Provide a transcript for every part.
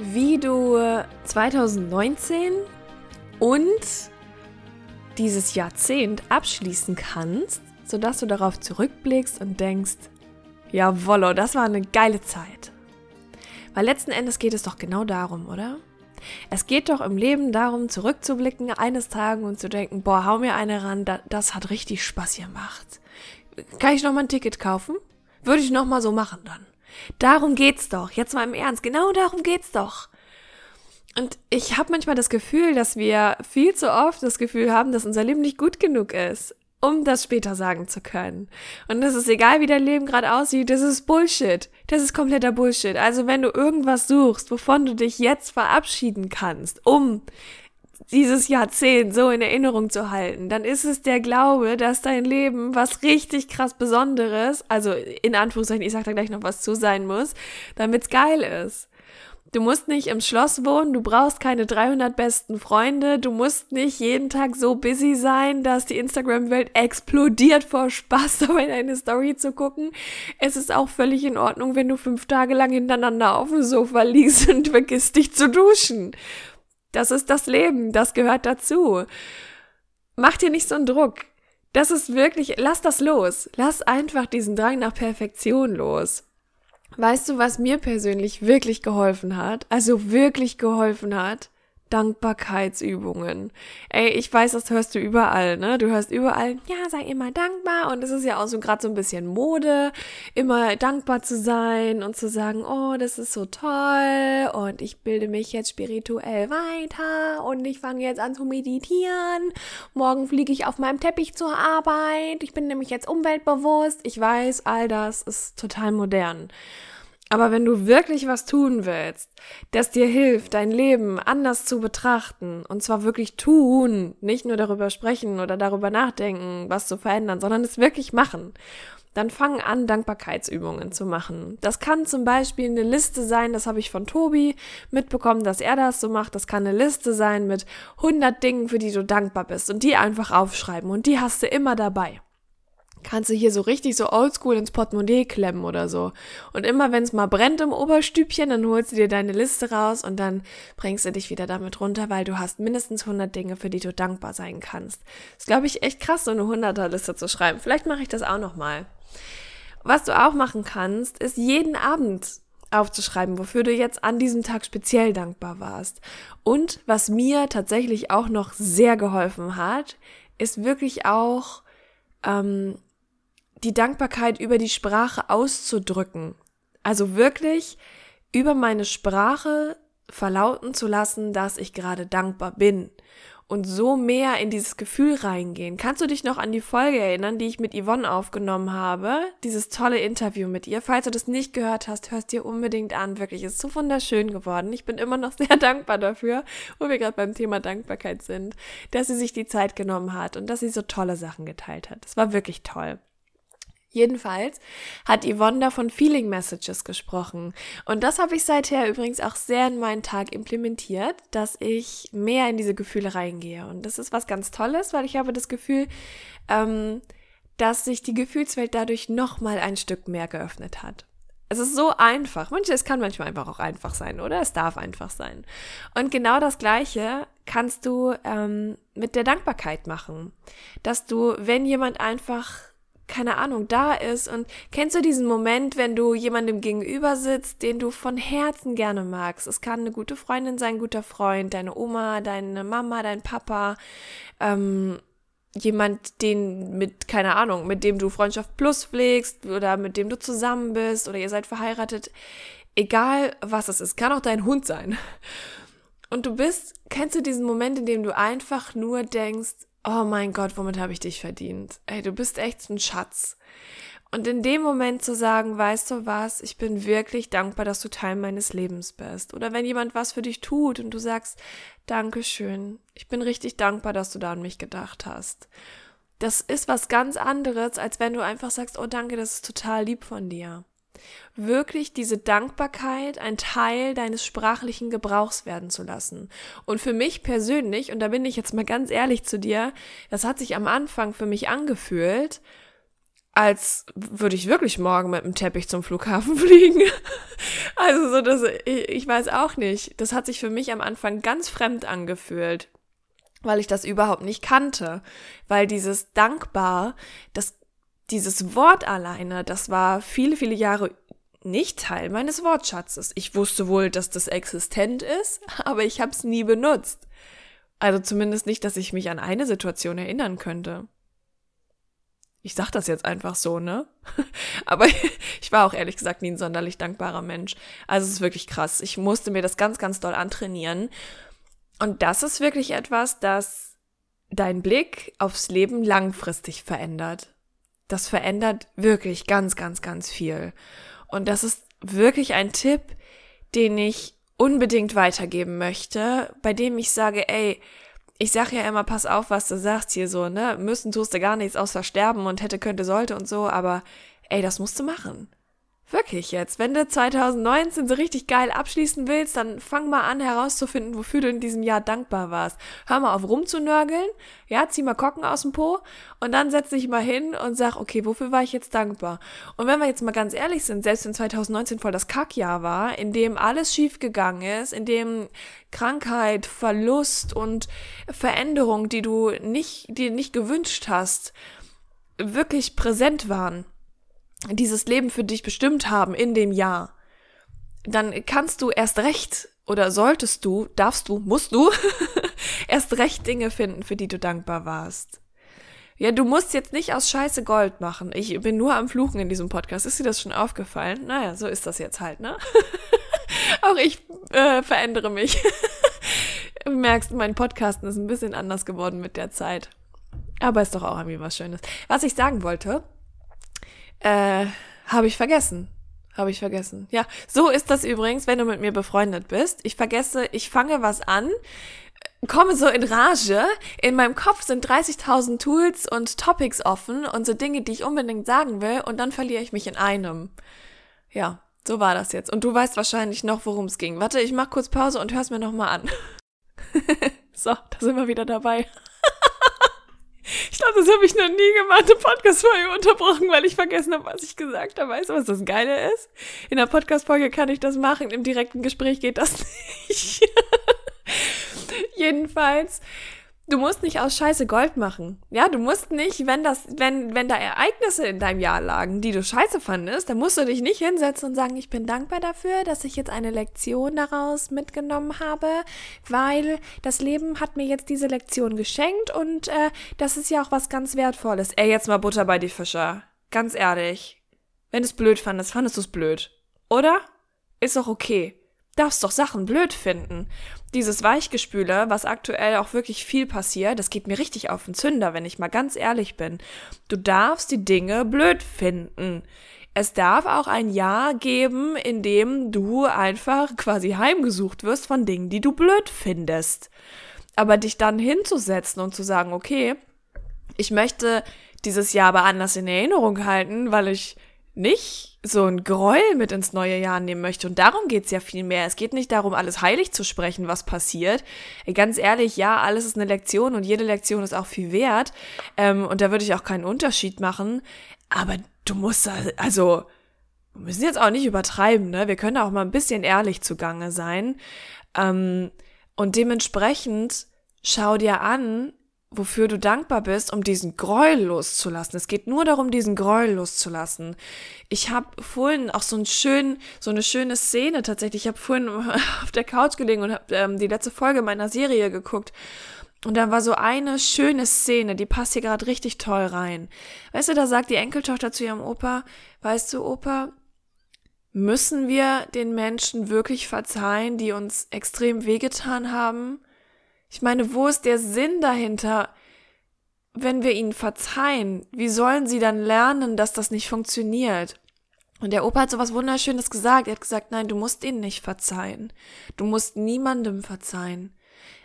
wie du 2019 und dieses Jahrzehnt abschließen kannst, sodass du darauf zurückblickst und denkst, jawollo, das war eine geile Zeit. Weil letzten Endes geht es doch genau darum, oder? Es geht doch im Leben darum, zurückzublicken eines Tages und zu denken, boah, hau mir eine ran, das hat richtig Spaß gemacht. Kann ich noch mal ein Ticket kaufen? Würde ich noch mal so machen dann. Darum geht's doch. Jetzt mal im Ernst. Genau darum geht's doch. Und ich habe manchmal das Gefühl, dass wir viel zu oft das Gefühl haben, dass unser Leben nicht gut genug ist, um das später sagen zu können. Und das ist egal, wie dein Leben gerade aussieht, das ist Bullshit. Das ist kompletter Bullshit. Also wenn du irgendwas suchst, wovon du dich jetzt verabschieden kannst, um dieses Jahrzehnt so in Erinnerung zu halten, dann ist es der Glaube, dass dein Leben was richtig krass Besonderes, also in Anführungszeichen, ich sag da gleich noch was zu sein muss, damit's geil ist. Du musst nicht im Schloss wohnen, du brauchst keine 300 besten Freunde, du musst nicht jeden Tag so busy sein, dass die Instagram-Welt explodiert vor Spaß, dabei deine Story zu gucken. Es ist auch völlig in Ordnung, wenn du fünf Tage lang hintereinander auf dem Sofa liegst und vergisst dich zu duschen. Das ist das Leben, das gehört dazu. Mach dir nicht so einen Druck. Das ist wirklich, lass das los. Lass einfach diesen Drang nach Perfektion los. Weißt du, was mir persönlich wirklich geholfen hat? Also wirklich geholfen hat? Dankbarkeitsübungen. Ey, ich weiß, das hörst du überall, ne? Du hörst überall, ja, sei immer dankbar und es ist ja auch so gerade so ein bisschen Mode, immer dankbar zu sein und zu sagen, oh, das ist so toll und ich bilde mich jetzt spirituell weiter und ich fange jetzt an zu meditieren. Morgen fliege ich auf meinem Teppich zur Arbeit. Ich bin nämlich jetzt umweltbewusst. Ich weiß, all das ist total modern. Aber wenn du wirklich was tun willst, das dir hilft, dein Leben anders zu betrachten, und zwar wirklich tun, nicht nur darüber sprechen oder darüber nachdenken, was zu verändern, sondern es wirklich machen, dann fang an, Dankbarkeitsübungen zu machen. Das kann zum Beispiel eine Liste sein, das habe ich von Tobi mitbekommen, dass er das so macht. Das kann eine Liste sein mit 100 Dingen, für die du dankbar bist und die einfach aufschreiben und die hast du immer dabei kannst du hier so richtig so oldschool ins Portemonnaie klemmen oder so. Und immer wenn es mal brennt im Oberstübchen, dann holst du dir deine Liste raus und dann bringst du dich wieder damit runter, weil du hast mindestens 100 Dinge, für die du dankbar sein kannst. ist, glaube ich, echt krass, so eine 100er-Liste zu schreiben. Vielleicht mache ich das auch noch mal. Was du auch machen kannst, ist jeden Abend aufzuschreiben, wofür du jetzt an diesem Tag speziell dankbar warst. Und was mir tatsächlich auch noch sehr geholfen hat, ist wirklich auch ähm, die Dankbarkeit über die Sprache auszudrücken. Also wirklich über meine Sprache verlauten zu lassen, dass ich gerade dankbar bin und so mehr in dieses Gefühl reingehen. Kannst du dich noch an die Folge erinnern, die ich mit Yvonne aufgenommen habe? Dieses tolle Interview mit ihr. Falls du das nicht gehört hast, hörst dir unbedingt an. Wirklich, ist so wunderschön geworden. Ich bin immer noch sehr dankbar dafür, wo wir gerade beim Thema Dankbarkeit sind, dass sie sich die Zeit genommen hat und dass sie so tolle Sachen geteilt hat. Das war wirklich toll. Jedenfalls hat Yvonne da von Feeling Messages gesprochen. Und das habe ich seither übrigens auch sehr in meinen Tag implementiert, dass ich mehr in diese Gefühle reingehe. Und das ist was ganz Tolles, weil ich habe das Gefühl, ähm, dass sich die Gefühlswelt dadurch nochmal ein Stück mehr geöffnet hat. Es ist so einfach. Manche, es kann manchmal einfach auch einfach sein, oder? Es darf einfach sein. Und genau das Gleiche kannst du ähm, mit der Dankbarkeit machen. Dass du, wenn jemand einfach keine Ahnung, da ist. Und kennst du diesen Moment, wenn du jemandem gegenüber sitzt, den du von Herzen gerne magst? Es kann eine gute Freundin sein, ein guter Freund, deine Oma, deine Mama, dein Papa, ähm, jemand, den mit, keine Ahnung, mit dem du Freundschaft plus pflegst oder mit dem du zusammen bist oder ihr seid verheiratet. Egal was es ist, kann auch dein Hund sein. Und du bist, kennst du diesen Moment, in dem du einfach nur denkst, oh mein Gott, womit habe ich dich verdient? Ey, du bist echt ein Schatz. Und in dem Moment zu sagen, weißt du was, ich bin wirklich dankbar, dass du Teil meines Lebens bist. Oder wenn jemand was für dich tut und du sagst, Dankeschön, ich bin richtig dankbar, dass du da an mich gedacht hast. Das ist was ganz anderes, als wenn du einfach sagst, oh danke, das ist total lieb von dir wirklich diese Dankbarkeit ein Teil deines sprachlichen Gebrauchs werden zu lassen. Und für mich persönlich, und da bin ich jetzt mal ganz ehrlich zu dir, das hat sich am Anfang für mich angefühlt, als würde ich wirklich morgen mit dem Teppich zum Flughafen fliegen. also so, das, ich weiß auch nicht. Das hat sich für mich am Anfang ganz fremd angefühlt, weil ich das überhaupt nicht kannte, weil dieses dankbar, das dieses Wort alleine, das war viele, viele Jahre nicht Teil meines Wortschatzes. Ich wusste wohl, dass das existent ist, aber ich habe es nie benutzt. Also zumindest nicht, dass ich mich an eine Situation erinnern könnte. Ich sag das jetzt einfach so, ne? Aber ich war auch ehrlich gesagt nie ein sonderlich dankbarer Mensch. Also es ist wirklich krass. Ich musste mir das ganz, ganz doll antrainieren. Und das ist wirklich etwas, das dein Blick aufs Leben langfristig verändert das verändert wirklich ganz, ganz, ganz viel. Und das ist wirklich ein Tipp, den ich unbedingt weitergeben möchte, bei dem ich sage, ey, ich sag ja immer, pass auf, was du sagst hier so, ne? Müssen tust du gar nichts außer sterben und hätte, könnte, sollte und so, aber ey, das musst du machen. Wirklich jetzt. Wenn du 2019 so richtig geil abschließen willst, dann fang mal an herauszufinden, wofür du in diesem Jahr dankbar warst. Hör mal auf rumzunörgeln, ja, zieh mal Kocken aus dem Po und dann setz dich mal hin und sag, okay, wofür war ich jetzt dankbar? Und wenn wir jetzt mal ganz ehrlich sind, selbst wenn 2019 voll das Kackjahr war, in dem alles schief gegangen ist, in dem Krankheit, Verlust und Veränderung, die du nicht, dir nicht gewünscht hast, wirklich präsent waren, dieses Leben für dich bestimmt haben in dem Jahr, dann kannst du erst recht oder solltest du, darfst du, musst du erst recht Dinge finden, für die du dankbar warst. Ja, du musst jetzt nicht aus Scheiße Gold machen. Ich bin nur am Fluchen in diesem Podcast. Ist dir das schon aufgefallen? Naja, so ist das jetzt halt, ne? Auch ich äh, verändere mich. du merkst, mein Podcasten ist ein bisschen anders geworden mit der Zeit. Aber ist doch auch irgendwie was Schönes. Was ich sagen wollte, äh, habe ich vergessen. Habe ich vergessen. Ja, so ist das übrigens, wenn du mit mir befreundet bist. Ich vergesse, ich fange was an, komme so in Rage. In meinem Kopf sind 30.000 Tools und Topics offen und so Dinge, die ich unbedingt sagen will und dann verliere ich mich in einem. Ja, so war das jetzt. Und du weißt wahrscheinlich noch, worum es ging. Warte, ich mach kurz Pause und hör's mir nochmal an. so, da sind wir wieder dabei. Das habe ich noch nie gemacht, eine Podcast-Folge unterbrochen, weil ich vergessen habe, was ich gesagt habe. Weißt du, was das Geile ist? In der Podcast-Folge kann ich das machen, im direkten Gespräch geht das nicht. Jedenfalls Du musst nicht aus Scheiße Gold machen. Ja, du musst nicht, wenn das, wenn, wenn da Ereignisse in deinem Jahr lagen, die du scheiße fandest, dann musst du dich nicht hinsetzen und sagen, ich bin dankbar dafür, dass ich jetzt eine Lektion daraus mitgenommen habe, weil das Leben hat mir jetzt diese Lektion geschenkt und äh, das ist ja auch was ganz Wertvolles. Ey, jetzt mal Butter bei die Fischer. Ganz ehrlich. Wenn du es blöd fandest, fandest du es blöd. Oder? Ist doch okay darfst doch Sachen blöd finden. Dieses Weichgespüle, was aktuell auch wirklich viel passiert, das geht mir richtig auf den Zünder, wenn ich mal ganz ehrlich bin. Du darfst die Dinge blöd finden. Es darf auch ein Jahr geben, in dem du einfach quasi heimgesucht wirst von Dingen, die du blöd findest. Aber dich dann hinzusetzen und zu sagen, okay, ich möchte dieses Jahr aber anders in Erinnerung halten, weil ich nicht so ein Gräuel mit ins neue Jahr nehmen möchte. Und darum geht's ja viel mehr. Es geht nicht darum, alles heilig zu sprechen, was passiert. Ganz ehrlich, ja, alles ist eine Lektion und jede Lektion ist auch viel wert. Ähm, und da würde ich auch keinen Unterschied machen. Aber du musst, also, wir müssen jetzt auch nicht übertreiben, ne? Wir können auch mal ein bisschen ehrlich zugange sein. Ähm, und dementsprechend schau dir an, wofür du dankbar bist, um diesen Gräuel loszulassen. Es geht nur darum, diesen Gräuel loszulassen. Ich habe vorhin auch so, ein schön, so eine schöne Szene tatsächlich. Ich habe vorhin auf der Couch gelegen und habe ähm, die letzte Folge meiner Serie geguckt. Und da war so eine schöne Szene, die passt hier gerade richtig toll rein. Weißt du, da sagt die Enkeltochter zu ihrem Opa, weißt du, Opa, müssen wir den Menschen wirklich verzeihen, die uns extrem wehgetan haben? Ich meine, wo ist der Sinn dahinter, wenn wir ihnen verzeihen? Wie sollen sie dann lernen, dass das nicht funktioniert? Und der Opa hat so was Wunderschönes gesagt. Er hat gesagt, nein, du musst ihnen nicht verzeihen. Du musst niemandem verzeihen.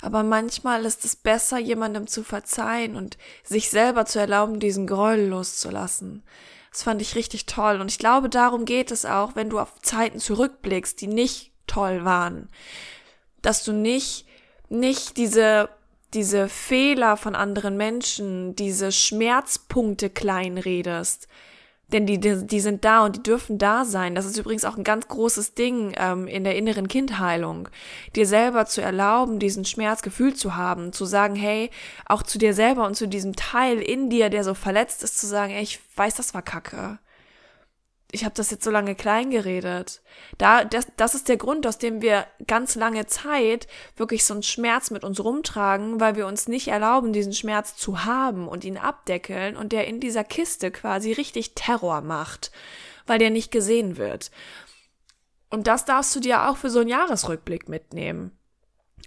Aber manchmal ist es besser, jemandem zu verzeihen und sich selber zu erlauben, diesen Gräuel loszulassen. Das fand ich richtig toll. Und ich glaube, darum geht es auch, wenn du auf Zeiten zurückblickst, die nicht toll waren. Dass du nicht, nicht diese, diese Fehler von anderen Menschen, diese Schmerzpunkte kleinredest, denn die, die, die sind da und die dürfen da sein. Das ist übrigens auch ein ganz großes Ding ähm, in der inneren Kindheilung. Dir selber zu erlauben, diesen Schmerzgefühl zu haben, zu sagen, hey, auch zu dir selber und zu diesem Teil in dir, der so verletzt ist, zu sagen, ey, ich weiß, das war Kacke ich habe das jetzt so lange klein geredet. Da, das, das ist der Grund, aus dem wir ganz lange Zeit wirklich so einen Schmerz mit uns rumtragen, weil wir uns nicht erlauben, diesen Schmerz zu haben und ihn abdeckeln und der in dieser Kiste quasi richtig Terror macht, weil der nicht gesehen wird. Und das darfst du dir auch für so einen Jahresrückblick mitnehmen.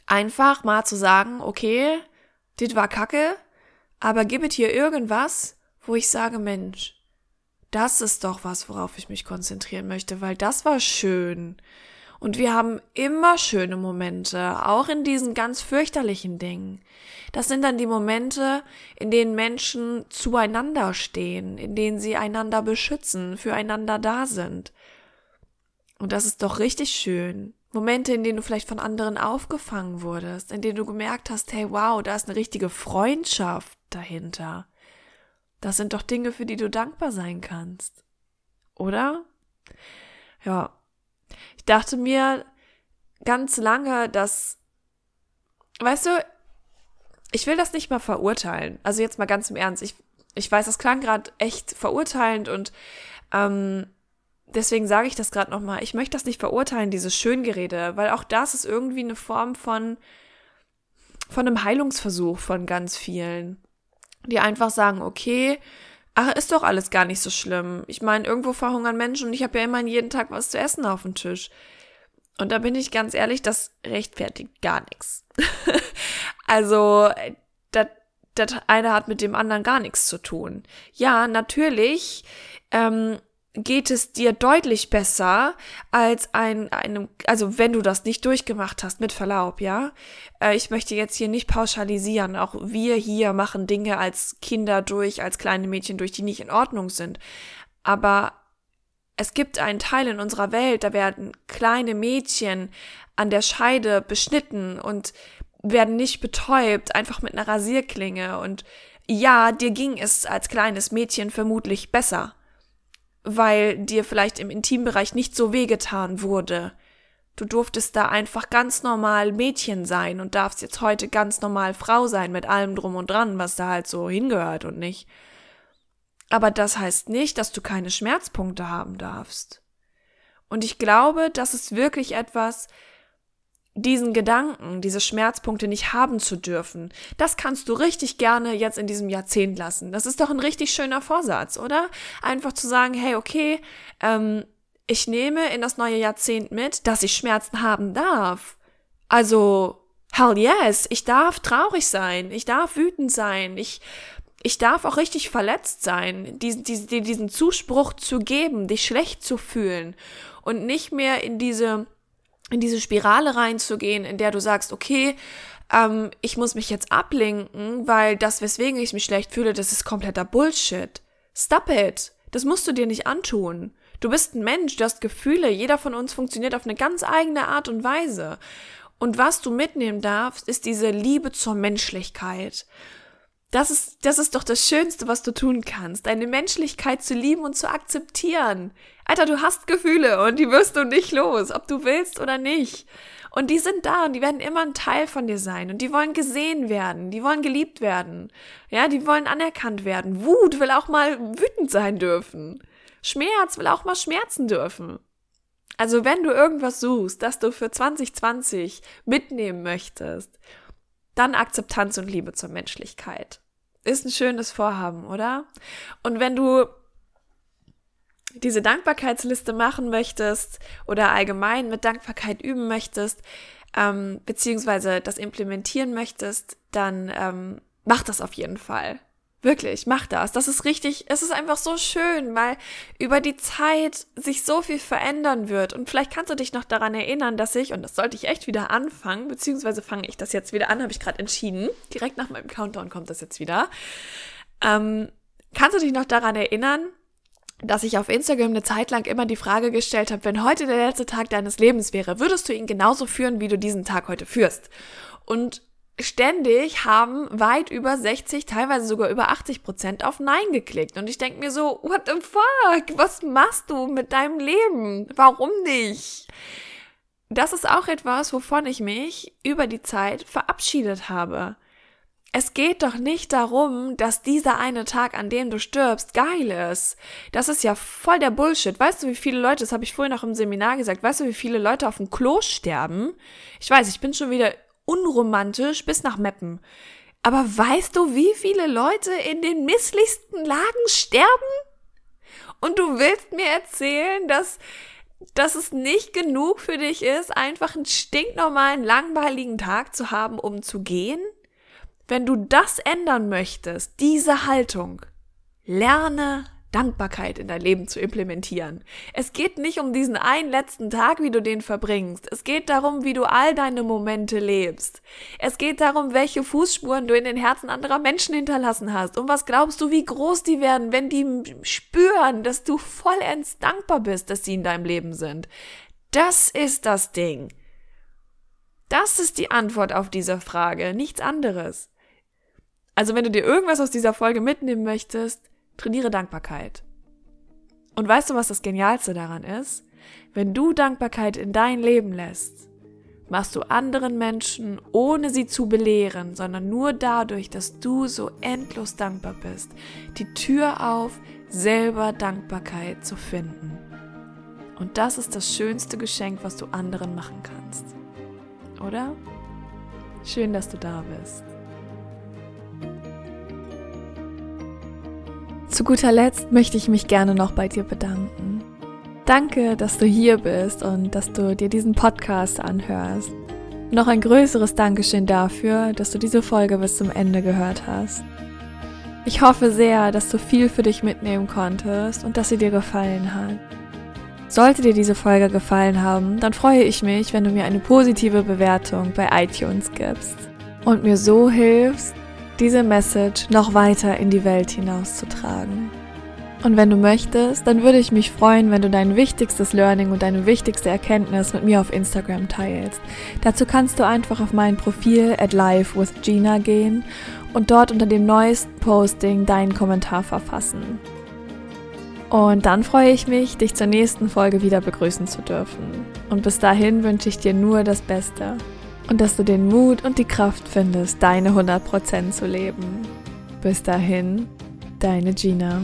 Einfach mal zu sagen, okay, dit war kacke, aber gib hier irgendwas, wo ich sage, Mensch, das ist doch was, worauf ich mich konzentrieren möchte, weil das war schön. Und wir haben immer schöne Momente, auch in diesen ganz fürchterlichen Dingen. Das sind dann die Momente, in denen Menschen zueinander stehen, in denen sie einander beschützen, füreinander da sind. Und das ist doch richtig schön. Momente, in denen du vielleicht von anderen aufgefangen wurdest, in denen du gemerkt hast, hey, wow, da ist eine richtige Freundschaft dahinter. Das sind doch Dinge, für die du dankbar sein kannst. Oder? Ja. Ich dachte mir ganz lange, dass, weißt du, ich will das nicht mal verurteilen. Also jetzt mal ganz im Ernst. Ich, ich weiß, das klang gerade echt verurteilend und ähm, deswegen sage ich das gerade nochmal. Ich möchte das nicht verurteilen, dieses Schöngerede, weil auch das ist irgendwie eine Form von, von einem Heilungsversuch von ganz vielen die einfach sagen, okay, ach, ist doch alles gar nicht so schlimm. Ich meine, irgendwo verhungern Menschen und ich habe ja immerhin jeden Tag was zu essen auf dem Tisch. Und da bin ich ganz ehrlich, das rechtfertigt gar nichts. also, das, das eine hat mit dem anderen gar nichts zu tun. Ja, natürlich ähm, geht es dir deutlich besser als ein, einem, also wenn du das nicht durchgemacht hast, mit Verlaub, ja. Äh, ich möchte jetzt hier nicht pauschalisieren. Auch wir hier machen Dinge als Kinder durch, als kleine Mädchen durch, die nicht in Ordnung sind. Aber es gibt einen Teil in unserer Welt, da werden kleine Mädchen an der Scheide beschnitten und werden nicht betäubt, einfach mit einer Rasierklinge. Und ja, dir ging es als kleines Mädchen vermutlich besser weil dir vielleicht im Intimbereich nicht so wehgetan wurde. Du durftest da einfach ganz normal Mädchen sein und darfst jetzt heute ganz normal Frau sein mit allem drum und dran, was da halt so hingehört und nicht. Aber das heißt nicht, dass du keine Schmerzpunkte haben darfst. Und ich glaube, das ist wirklich etwas, diesen Gedanken, diese Schmerzpunkte nicht haben zu dürfen, das kannst du richtig gerne jetzt in diesem Jahrzehnt lassen. Das ist doch ein richtig schöner Vorsatz, oder? Einfach zu sagen, hey, okay, ähm, ich nehme in das neue Jahrzehnt mit, dass ich Schmerzen haben darf. Also, hell yes, ich darf traurig sein, ich darf wütend sein, ich, ich darf auch richtig verletzt sein, diesen, diesen, diesen Zuspruch zu geben, dich schlecht zu fühlen und nicht mehr in diese in diese Spirale reinzugehen, in der du sagst, okay, ähm, ich muss mich jetzt ablenken, weil das, weswegen ich mich schlecht fühle, das ist kompletter Bullshit. Stop it. Das musst du dir nicht antun. Du bist ein Mensch, du hast Gefühle, jeder von uns funktioniert auf eine ganz eigene Art und Weise. Und was du mitnehmen darfst, ist diese Liebe zur Menschlichkeit. Das ist, das ist doch das Schönste, was du tun kannst, deine Menschlichkeit zu lieben und zu akzeptieren. Alter, du hast Gefühle und die wirst du nicht los, ob du willst oder nicht. Und die sind da und die werden immer ein Teil von dir sein und die wollen gesehen werden, die wollen geliebt werden. Ja, die wollen anerkannt werden. Wut will auch mal wütend sein dürfen. Schmerz will auch mal schmerzen dürfen. Also wenn du irgendwas suchst, das du für 2020 mitnehmen möchtest, dann Akzeptanz und Liebe zur Menschlichkeit. Ist ein schönes Vorhaben, oder? Und wenn du diese Dankbarkeitsliste machen möchtest oder allgemein mit Dankbarkeit üben möchtest, ähm, beziehungsweise das implementieren möchtest, dann ähm, mach das auf jeden Fall. Wirklich, mach das. Das ist richtig, es ist einfach so schön, weil über die Zeit sich so viel verändern wird. Und vielleicht kannst du dich noch daran erinnern, dass ich, und das sollte ich echt wieder anfangen, beziehungsweise fange ich das jetzt wieder an, habe ich gerade entschieden. Direkt nach meinem Countdown kommt das jetzt wieder. Ähm, kannst du dich noch daran erinnern, dass ich auf Instagram eine Zeit lang immer die Frage gestellt habe, wenn heute der letzte Tag deines Lebens wäre, würdest du ihn genauso führen, wie du diesen Tag heute führst? Und ständig haben weit über 60, teilweise sogar über 80 Prozent auf Nein geklickt. Und ich denke mir so, what the fuck? Was machst du mit deinem Leben? Warum nicht? Das ist auch etwas, wovon ich mich über die Zeit verabschiedet habe. Es geht doch nicht darum, dass dieser eine Tag, an dem du stirbst, geil ist. Das ist ja voll der Bullshit. Weißt du, wie viele Leute, das habe ich vorhin noch im Seminar gesagt, weißt du, wie viele Leute auf dem Klo sterben? Ich weiß, ich bin schon wieder unromantisch bis nach Meppen. Aber weißt du, wie viele Leute in den misslichsten Lagen sterben? Und du willst mir erzählen, dass, dass es nicht genug für dich ist, einfach einen stinknormalen, langweiligen Tag zu haben, um zu gehen? Wenn du das ändern möchtest, diese Haltung, lerne Dankbarkeit in dein Leben zu implementieren. Es geht nicht um diesen einen letzten Tag, wie du den verbringst. Es geht darum, wie du all deine Momente lebst. Es geht darum, welche Fußspuren du in den Herzen anderer Menschen hinterlassen hast. Und was glaubst du, wie groß die werden, wenn die spüren, dass du vollends dankbar bist, dass sie in deinem Leben sind. Das ist das Ding. Das ist die Antwort auf diese Frage, nichts anderes. Also wenn du dir irgendwas aus dieser Folge mitnehmen möchtest, Trainiere Dankbarkeit. Und weißt du, was das Genialste daran ist? Wenn du Dankbarkeit in dein Leben lässt, machst du anderen Menschen, ohne sie zu belehren, sondern nur dadurch, dass du so endlos dankbar bist, die Tür auf, selber Dankbarkeit zu finden. Und das ist das schönste Geschenk, was du anderen machen kannst. Oder? Schön, dass du da bist. Zu guter Letzt möchte ich mich gerne noch bei dir bedanken. Danke, dass du hier bist und dass du dir diesen Podcast anhörst. Noch ein größeres Dankeschön dafür, dass du diese Folge bis zum Ende gehört hast. Ich hoffe sehr, dass du viel für dich mitnehmen konntest und dass sie dir gefallen hat. Sollte dir diese Folge gefallen haben, dann freue ich mich, wenn du mir eine positive Bewertung bei iTunes gibst und mir so hilfst, diese Message noch weiter in die Welt hinauszutragen. Und wenn du möchtest, dann würde ich mich freuen, wenn du dein wichtigstes Learning und deine wichtigste Erkenntnis mit mir auf Instagram teilst. Dazu kannst du einfach auf mein Profil at live with Gina gehen und dort unter dem neuesten Posting deinen Kommentar verfassen. Und dann freue ich mich, dich zur nächsten Folge wieder begrüßen zu dürfen. Und bis dahin wünsche ich dir nur das Beste und dass du den Mut und die Kraft findest, deine 100% zu leben. Bis dahin, deine Gina.